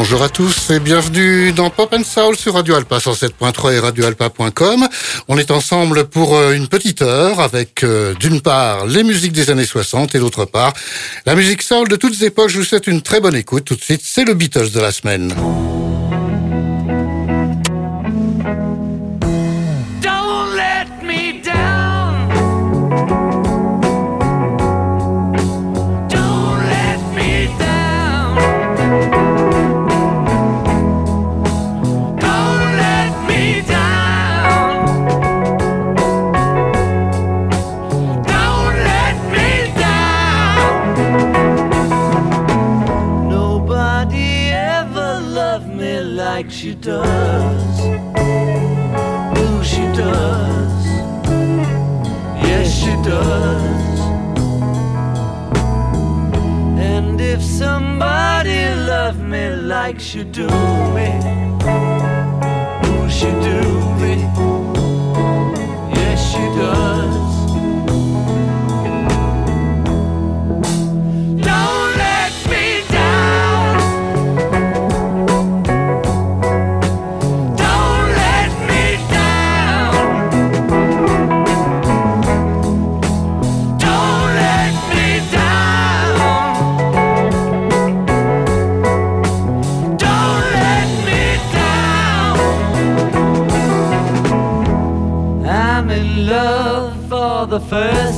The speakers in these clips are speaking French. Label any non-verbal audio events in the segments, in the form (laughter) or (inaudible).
Bonjour à tous et bienvenue dans Pop and Soul sur Radio Alpa 107.3 et radioalpa.com. On est ensemble pour euh, une petite heure avec euh, d'une part les musiques des années 60 et d'autre part la musique soul de toutes époques. Je vous souhaite une très bonne écoute. Tout de suite, c'est le Beatles de la semaine. she does. Ooh, she does. Yes, she does. And if somebody loved me like she do me, ooh, she do. First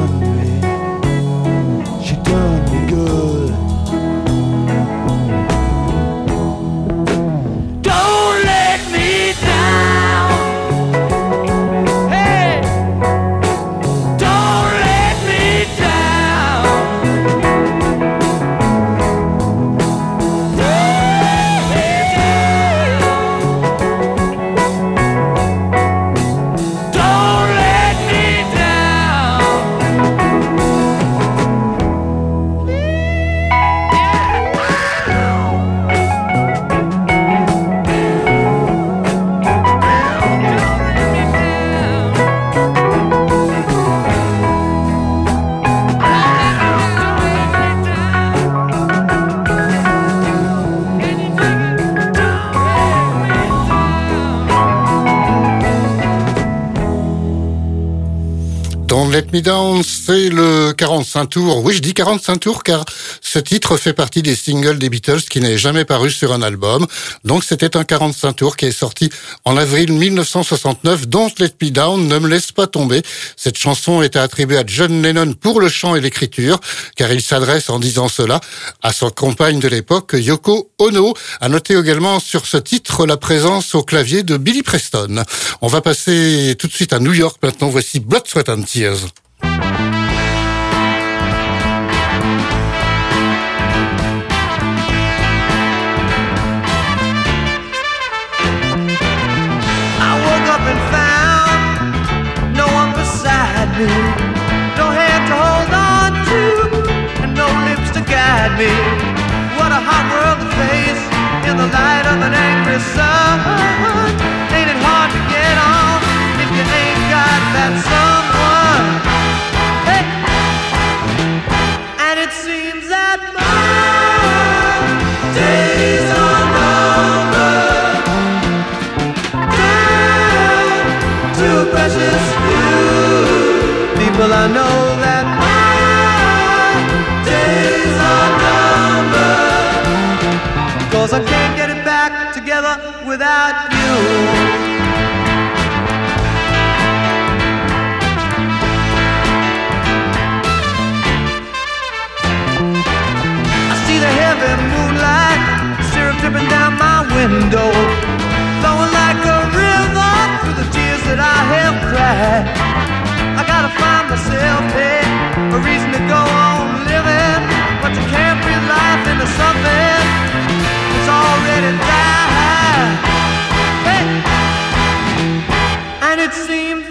Let Me Down, c'est le 45 tours. Oui, je dis 45 tours car ce titre fait partie des singles des Beatles qui n'est jamais paru sur un album. Donc c'était un 45 tours qui est sorti en avril 1969. Don't Let Me Down, ne me laisse pas tomber. Cette chanson était attribuée à John Lennon pour le chant et l'écriture car il s'adresse en disant cela à son compagne de l'époque, Yoko Ono. A noté également sur ce titre la présence au clavier de Billy Preston. On va passer tout de suite à New York maintenant. Voici Blood, Sweat and Tears. Of an angry sun. window, flowing like a river through the tears that I have cried. I gotta find myself here, a reason to go on living, but you can't breathe life into something that's already died. Hey, and it seems.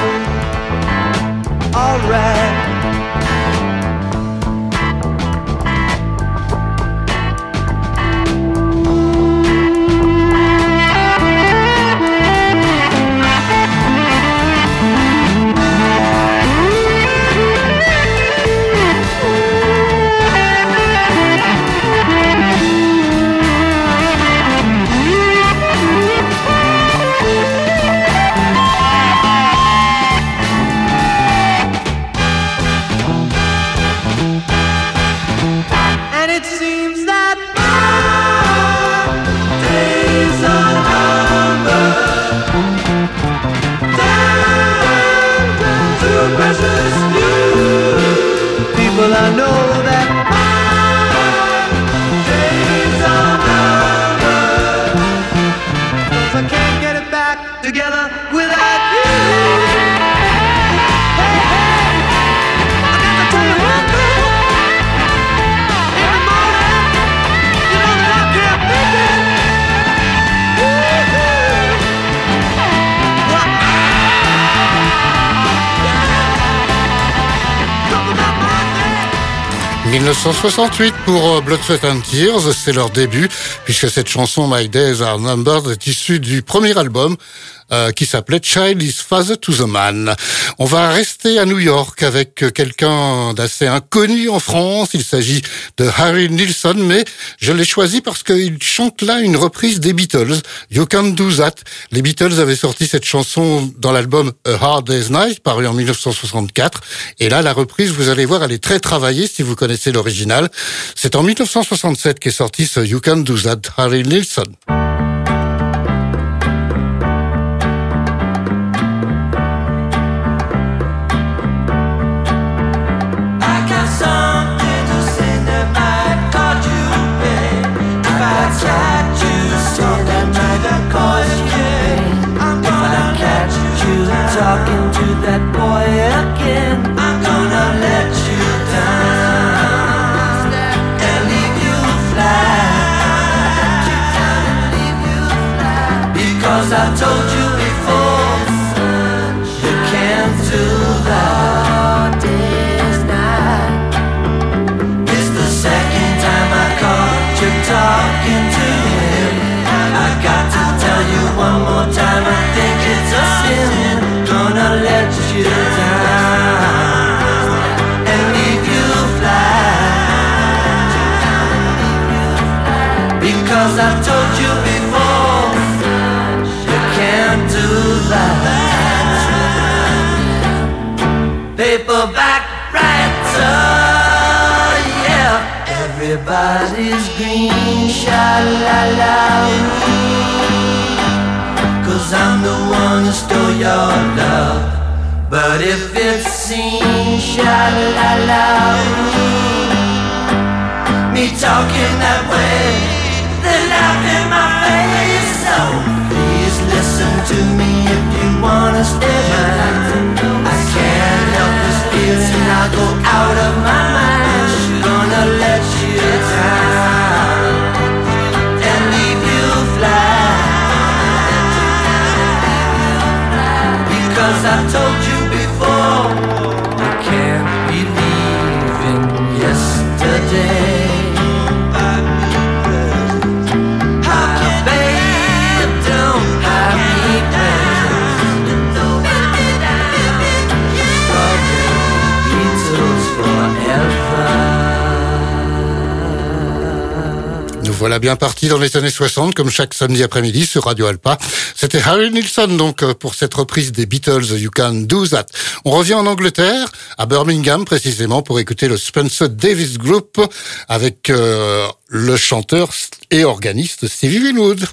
1968 pour euh, Blood, Sweat and Tears, c'est leur début, puisque cette chanson My Days Are Numbered est issue du premier album euh, qui s'appelait Child is Father to the Man. On va rester à New York avec quelqu'un d'assez inconnu en France. Il s'agit de Harry Nilsson, mais je l'ai choisi parce qu'il chante là une reprise des Beatles, You Can Do That. Les Beatles avaient sorti cette chanson dans l'album A Hard Day's Night, paru en 1964. Et là, la reprise, vous allez voir, elle est très travaillée si vous connaissez l'original. C'est en 1967 qu'est sorti ce You Can Do That, Harry Nilsson. Everybody's green, sha la la. Cause I'm the one who stole your love. But if it seems sha la la. Me talking that way, voilà bien partis dans les années 60, comme chaque samedi après-midi sur Radio Alpa. C'était Harry Nilsson, donc, euh, pour cette reprise des Beatles, You Can Do That. On revient en Angleterre, à Birmingham précisément, pour écouter le Spencer Davis Group avec euh, le chanteur et organiste Stevie Winwood.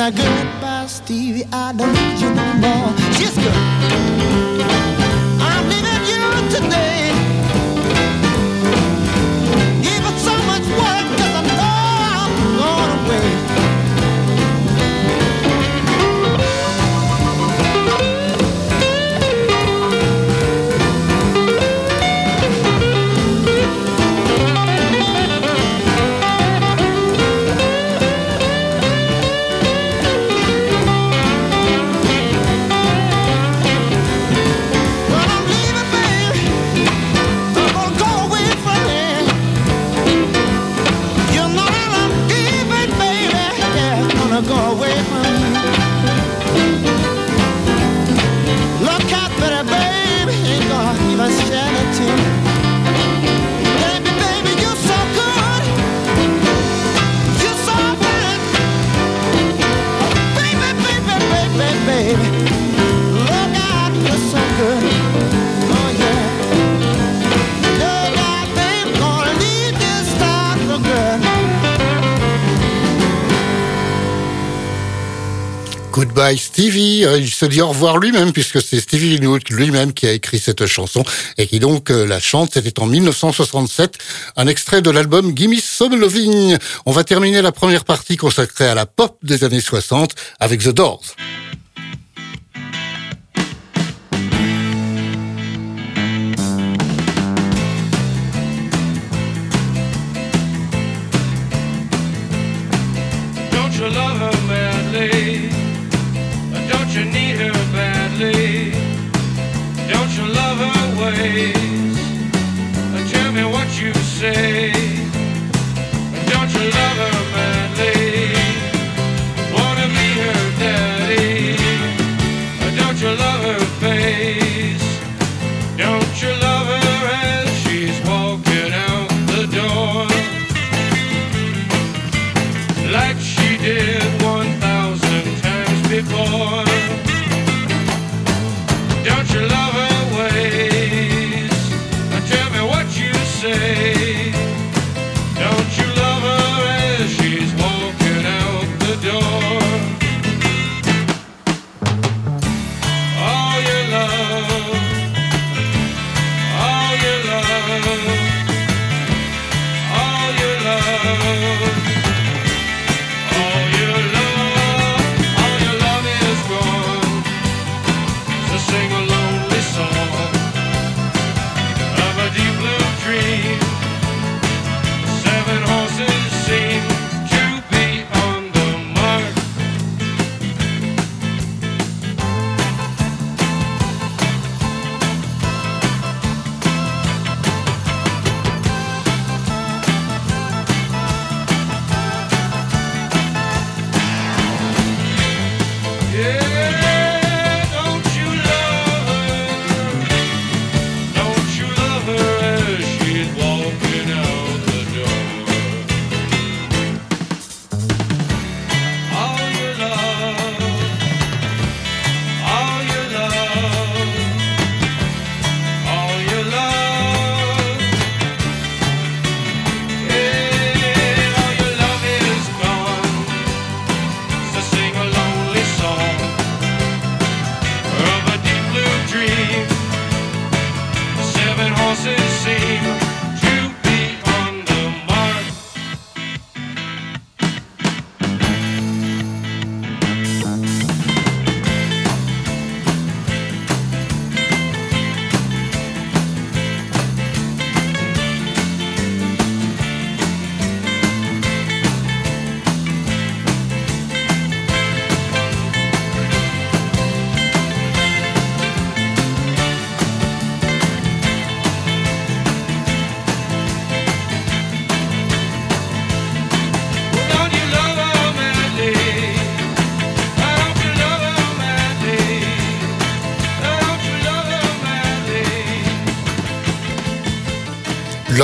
Now goodbye, Stevie. I don't need you no more. She's good. Goodbye Stevie. Euh, il se dit au revoir lui-même puisque c'est Stevie Winwood lui-même qui a écrit cette chanson et qui donc euh, la chante. C'était en 1967, un extrait de l'album Gimme Some Loving. On va terminer la première partie consacrée à la pop des années 60 avec The Doors.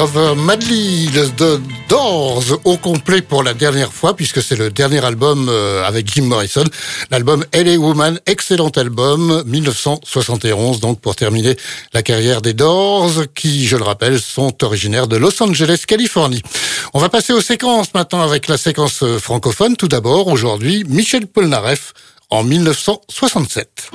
Love Madly, Doors au complet pour la dernière fois puisque c'est le dernier album euh, avec Jim Morrison, l'album LA Woman, excellent album 1971 donc pour terminer la carrière des Doors qui je le rappelle sont originaires de Los Angeles, Californie. On va passer aux séquences maintenant avec la séquence francophone. Tout d'abord aujourd'hui Michel Polnareff en 1967.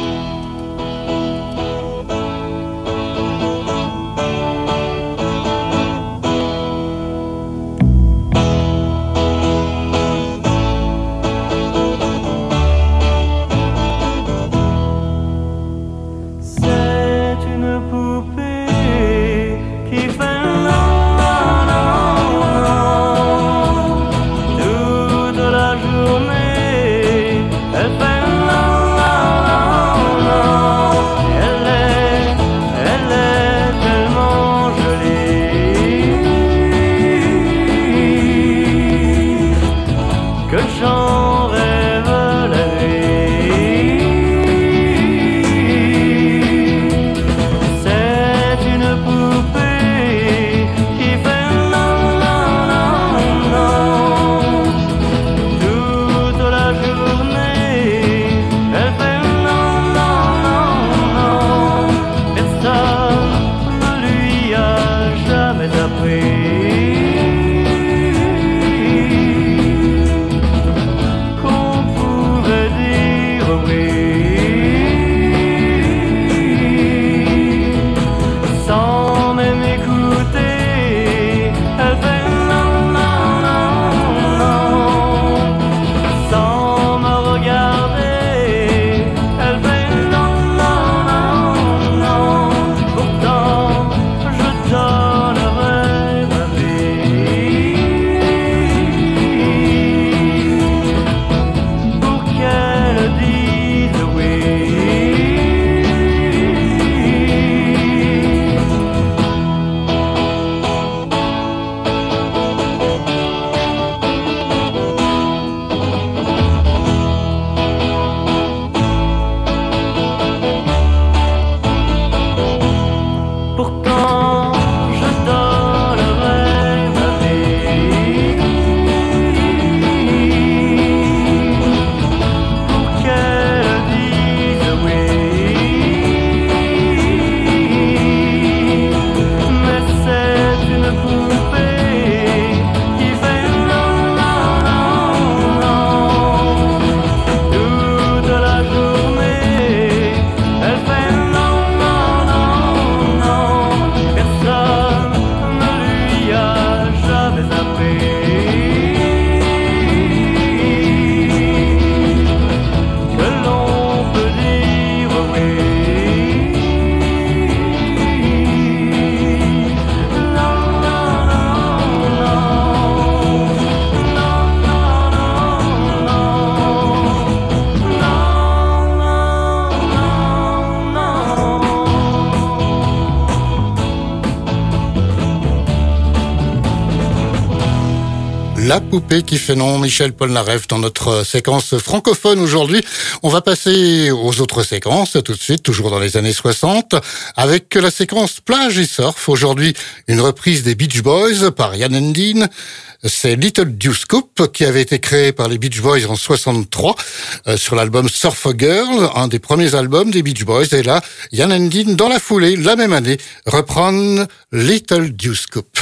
La poupée qui fait nom, Michel Polnareff dans notre séquence francophone aujourd'hui. On va passer aux autres séquences tout de suite, toujours dans les années 60, avec la séquence plage et surf. Aujourd'hui, une reprise des Beach Boys par Yann Endine. C'est Little Deuce Coupe qui avait été créé par les Beach Boys en 63 euh, sur l'album Surf Girl, un des premiers albums des Beach Boys. Et là, Yann Endine, dans la foulée, la même année, reprend Little Deuce Coupe.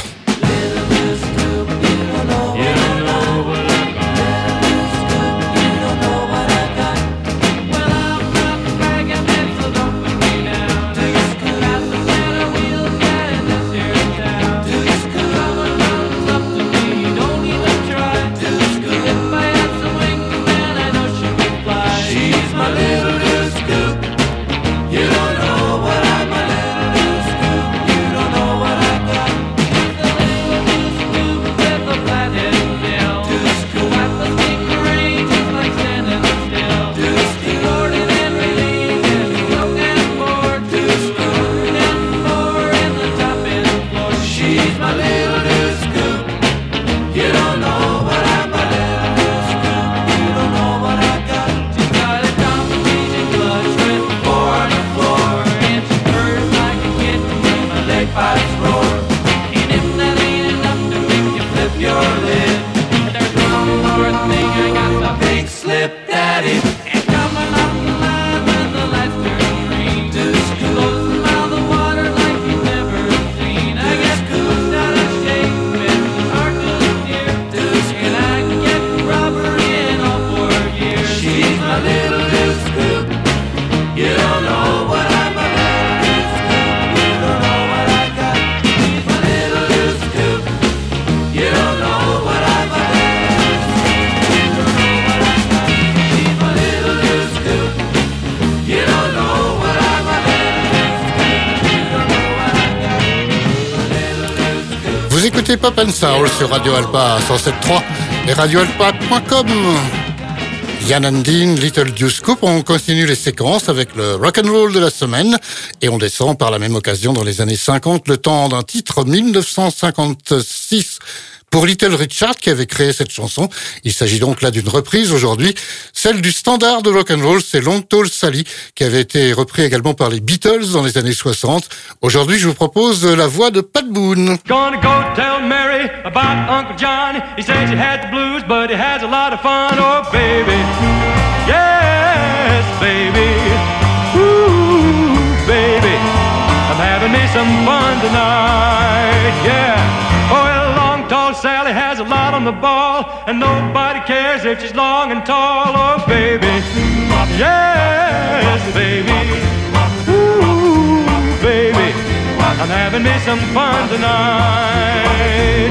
Sur Radio Alpa 107.3 et radioalpa.com. Yann Andine, Little Juice Coupe, on continue les séquences avec le rock and roll de la semaine et on descend par la même occasion dans les années 50 le temps d'un titre 1956 pour Little Richard qui avait créé cette chanson. Il s'agit donc là d'une reprise aujourd'hui, celle du standard de rock and roll, c'est Long Tall Sally qui avait été repris également par les Beatles dans les années 60. Aujourd'hui, je vous propose la voix de Pat Boone. Sally has a lot on the ball, and nobody cares if she's long and tall. Oh, baby, yes, baby, ooh, baby, I'm having me some fun tonight.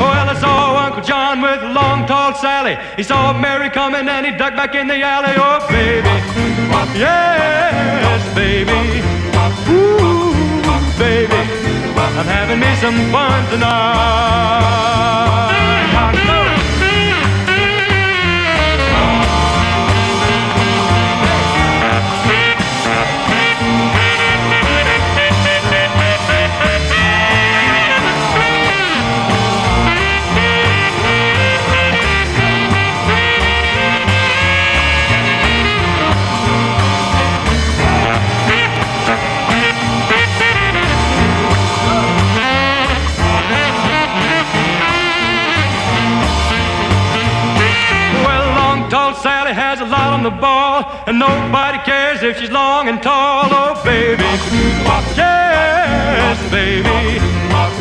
Well, I saw Uncle John with long, tall Sally. He saw Mary coming and he ducked back in the alley. Oh, baby, yes, baby, ooh, baby. I'm having me some fun tonight. A lot on the ball, and nobody cares if she's long and tall. Oh, baby, yes, baby,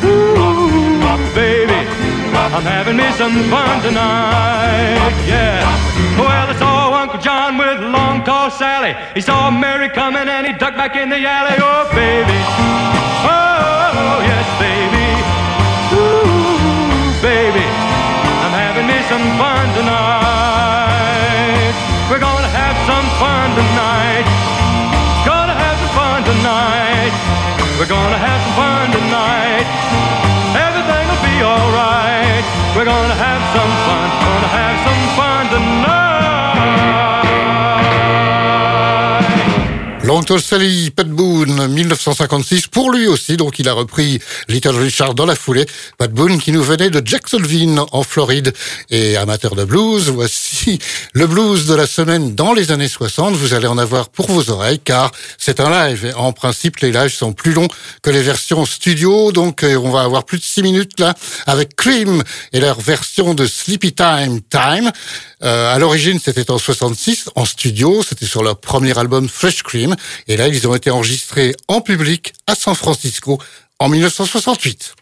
ooh, baby, I'm having me some fun tonight. Yeah. Well, I saw Uncle John with long, tall Sally. He saw Mary coming and he ducked back in the alley. Oh, baby, oh, yes, baby, ooh, baby, I'm having me some fun tonight. Fun tonight. Gonna have some fun tonight. We're gonna have some fun tonight. Everything'll be alright. We're gonna have some fun. Gonna have some Long Sally, Pat Boone, 1956, pour lui aussi, donc il a repris Little Richard dans la foulée. Pat Boone qui nous venait de Jacksonville, en Floride, et amateur de blues, voici (laughs) le blues de la semaine dans les années 60. Vous allez en avoir pour vos oreilles, car c'est un live. En principe, les lives sont plus longs que les versions studio, donc euh, on va avoir plus de 6 minutes là, avec Cream et leur version de Sleepy Time Time. Euh, à l'origine, c'était en 66, en studio, c'était sur leur premier album Fresh Cream. Et là, ils ont été enregistrés en public à San Francisco en 1968.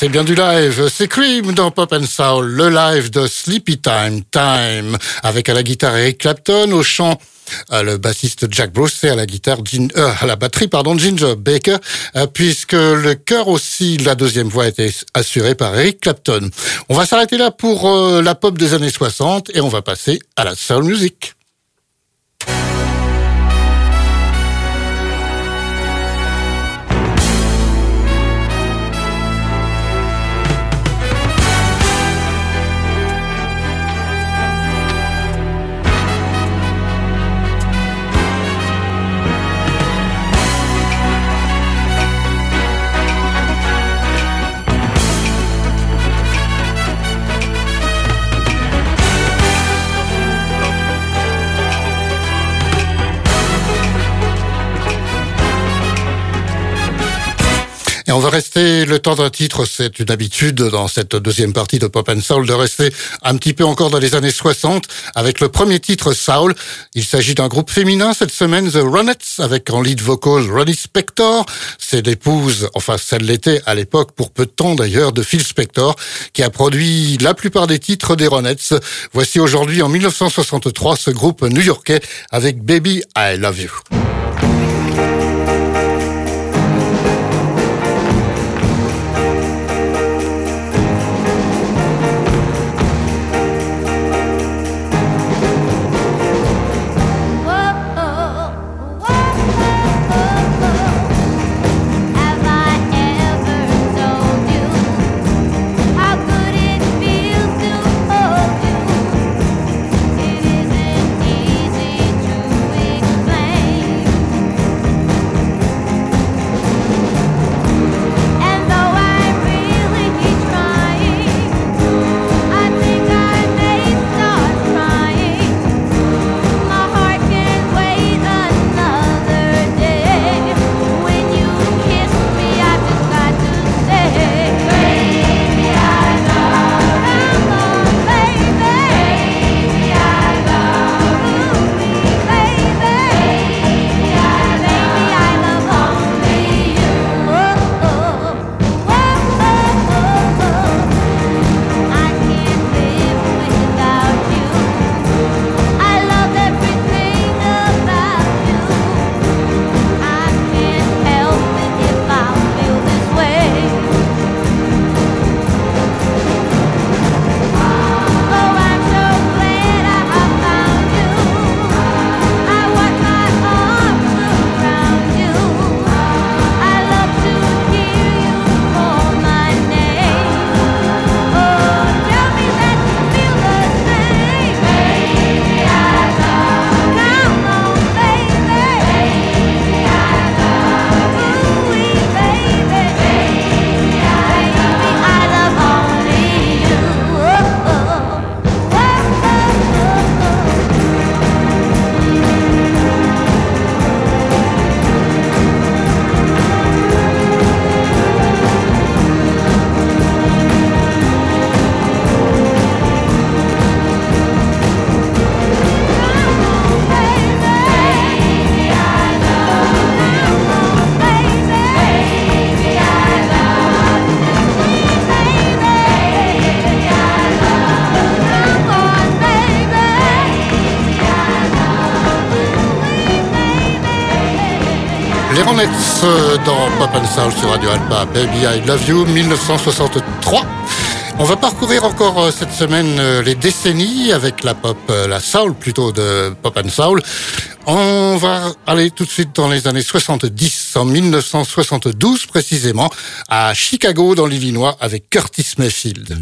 C'est bien du live. C'est Cream dans Pop and Soul, le live de Sleepy Time Time, avec à la guitare Eric Clapton, au chant euh, le bassiste Jack Bruce et à la guitare, euh, à la batterie, pardon, Ginger Baker, euh, puisque le chœur aussi, la deuxième voix était assurée par Eric Clapton. On va s'arrêter là pour la pop des années 60 et on va passer à la soul music. Rester le temps d'un titre, c'est une habitude dans cette deuxième partie de Pop and Soul de rester un petit peu encore dans les années 60 avec le premier titre Soul. Il s'agit d'un groupe féminin cette semaine, The Ronettes, avec en lead vocal Ronnie Spector. C'est l'épouse, enfin celle l'était à l'époque pour peu de temps d'ailleurs, de Phil Spector, qui a produit la plupart des titres des Ronettes. Voici aujourd'hui en 1963 ce groupe new-yorkais avec Baby I Love You. Sur Radio Alpa, Baby I Love You, 1963. On va parcourir encore euh, cette semaine euh, les décennies avec la pop, euh, la soul plutôt de Pop and Soul. On va aller tout de suite dans les années 70, en 1972 précisément, à Chicago dans l'Illinois avec Curtis Mayfield.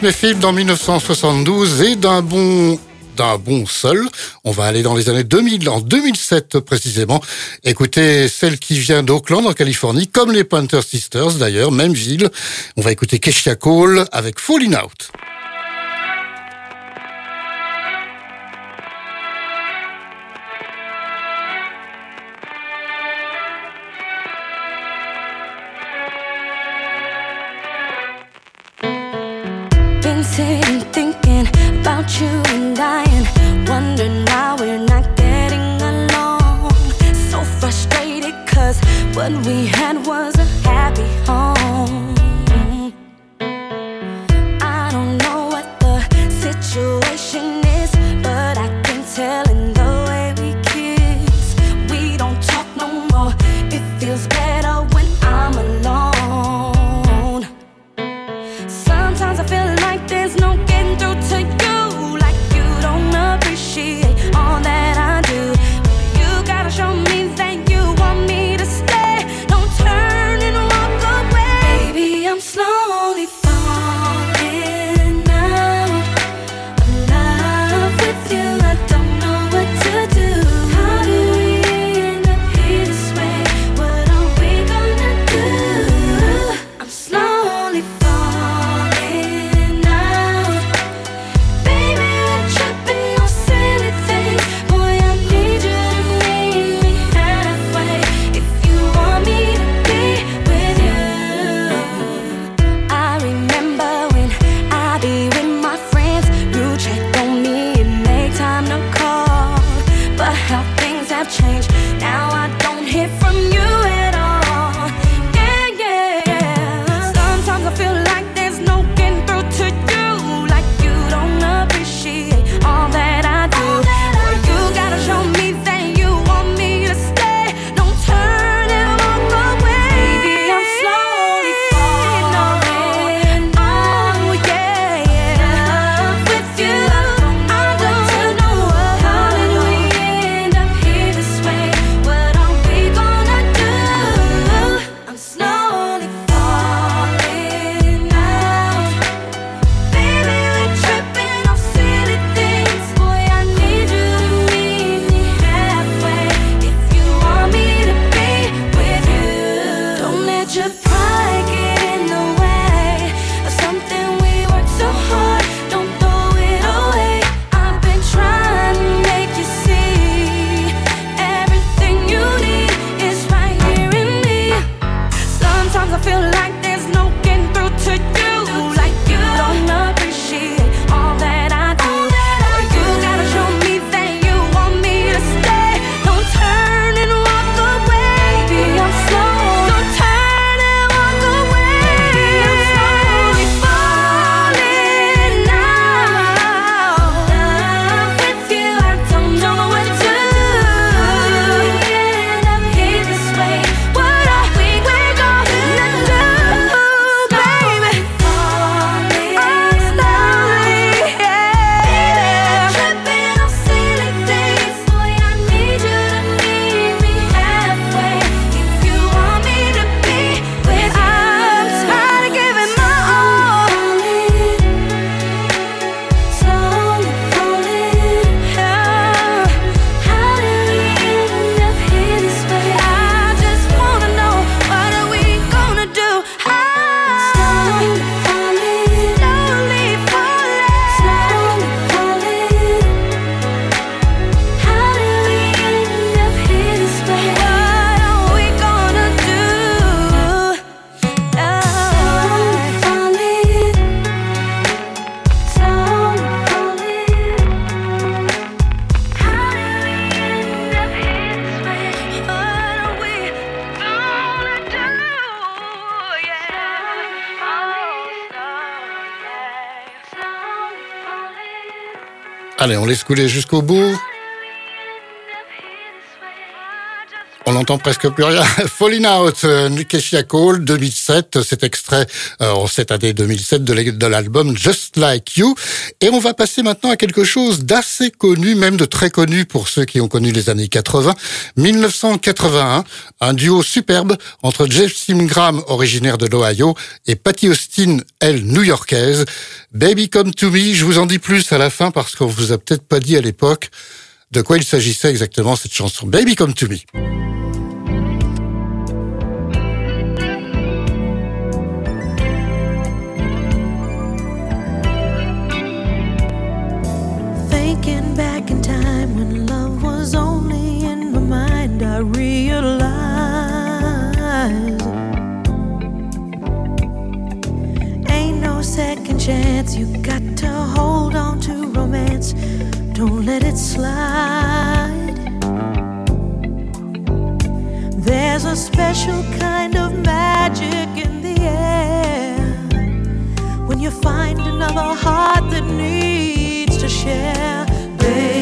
Mayfield en 1972 et d'un bon d'un bon seul. On va aller dans les années 2000, en 2007 précisément. Écoutez celle qui vient d'Oakland en Californie, comme les Pointer Sisters d'ailleurs, même ville. On va écouter Kesha Cole avec Falling Out. Allez, on laisse couler jusqu'au bout. N'entend presque plus rien. (laughs) Falling Out, euh, Kesha Cole, 2007. Cet extrait euh, en cette année 2007 de l'album Just Like You. Et on va passer maintenant à quelque chose d'assez connu, même de très connu pour ceux qui ont connu les années 80. 1981, un duo superbe entre Jeff Simgram, originaire de l'Ohio, et Patty Austin, elle, new-yorkaise. Baby Come To Me, je vous en dis plus à la fin parce qu'on vous a peut-être pas dit à l'époque de quoi il s'agissait exactement cette chanson. Baby Come To Me. Chance. You got to hold on to romance. Don't let it slide. There's a special kind of magic in the air when you find another heart that needs to share. Baby,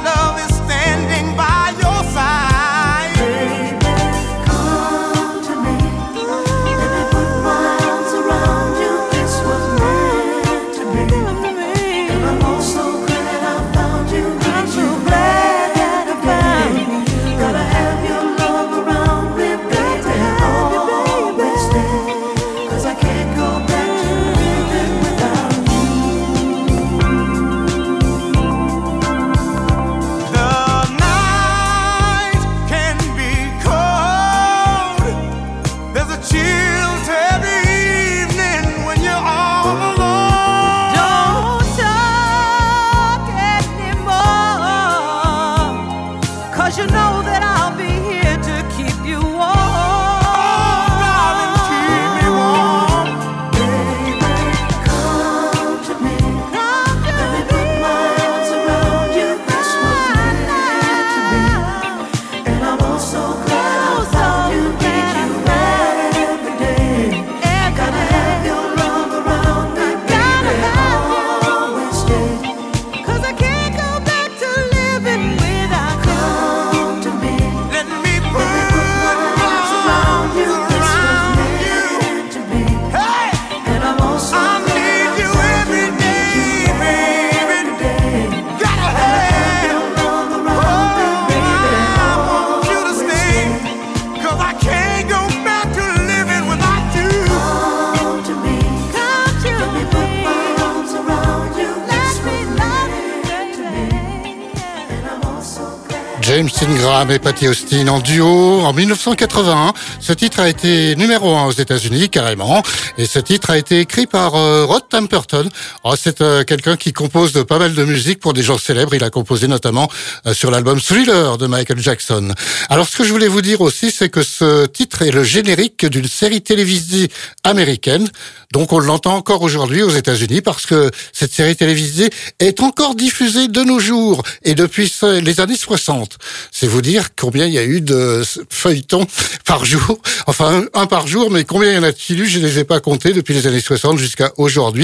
Et Patty Austin en duo en 1981. Ce titre a été numéro un aux États-Unis carrément, et ce titre a été écrit par euh, Rod Temperton. Oh, c'est euh, quelqu'un qui compose de pas mal de musique pour des gens célèbres. Il a composé notamment euh, sur l'album Thriller de Michael Jackson. Alors ce que je voulais vous dire aussi, c'est que ce titre est le générique d'une série télévisée américaine. Donc on l'entend encore aujourd'hui aux États-Unis parce que cette série télévisée est encore diffusée de nos jours et depuis les années 60. C'est vous dire combien il y a eu de feuilletons (laughs) par jour. Enfin, un, par jour, mais combien il y en a-t-il eu? Je ne les ai pas comptés depuis les années 60 jusqu'à aujourd'hui.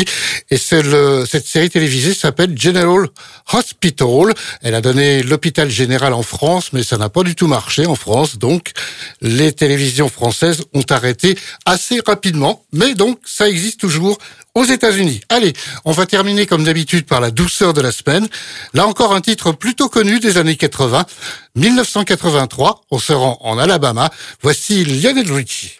Et le, cette série télévisée s'appelle General Hospital. Elle a donné l'hôpital général en France, mais ça n'a pas du tout marché en France. Donc, les télévisions françaises ont arrêté assez rapidement. Mais donc, ça existe toujours aux États-Unis. Allez, on va terminer comme d'habitude par la douceur de la semaine. Là encore un titre plutôt connu des années 80. 1983, on se rend en Alabama. Voici Lionel Richie.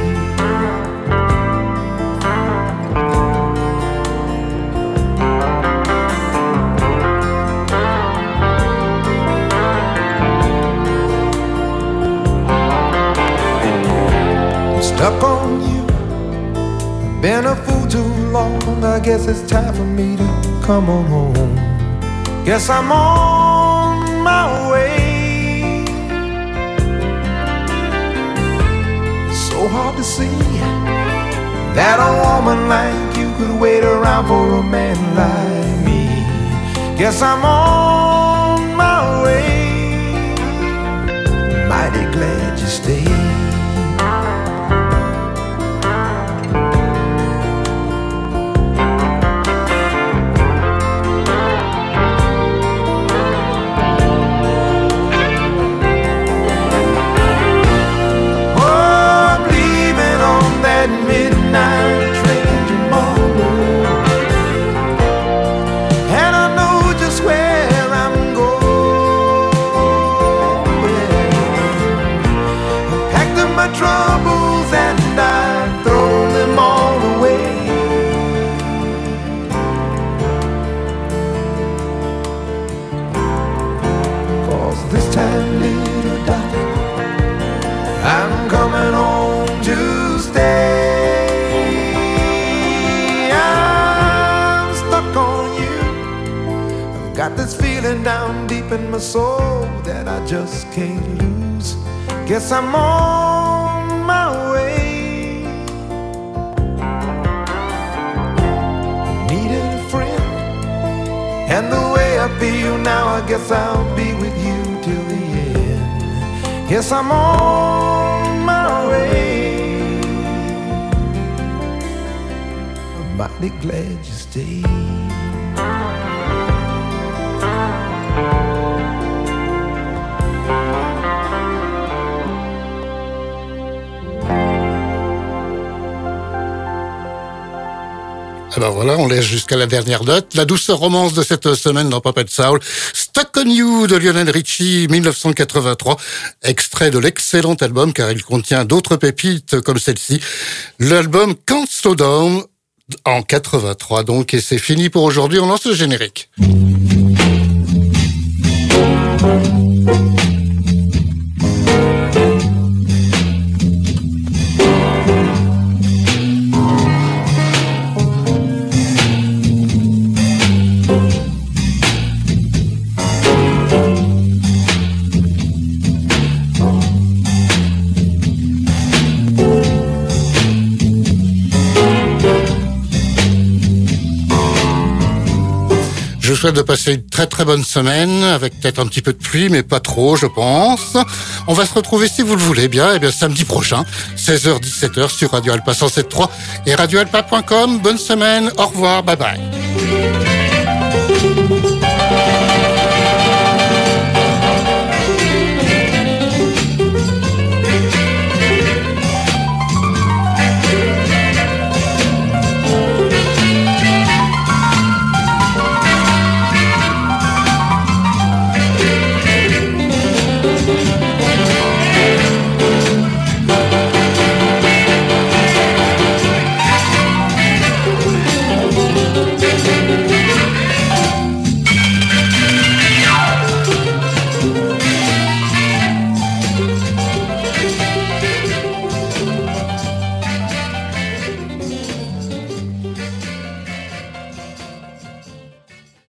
Stuck on you. Been a fool too long. I guess it's time for me to come on home. Guess I'm on my way. So hard to see that a woman like you could wait around for a man like me. Guess I'm on my way. Mighty glad you stayed. Soul that I just can't lose. Guess I'm on my way. Needed a friend, and the way I feel now, I guess I'll be with you till the end. Guess I'm on my way. I'm mighty glad you Alors voilà, on laisse jusqu'à la dernière note. La douce romance de cette semaine dans Pop Soul. Stuck on You de Lionel Richie, 1983. Extrait de l'excellent album car il contient d'autres pépites comme celle-ci. L'album Can't Slow Down en 83 donc et c'est fini pour aujourd'hui. On lance le générique. Souhaite de passer une très très bonne semaine avec peut-être un petit peu de pluie, mais pas trop, je pense. On va se retrouver si vous le voulez bien, et eh bien samedi prochain, 16h-17h sur Radio Alpa 107.3 et radioalpa.com. Bonne semaine, au revoir, bye bye.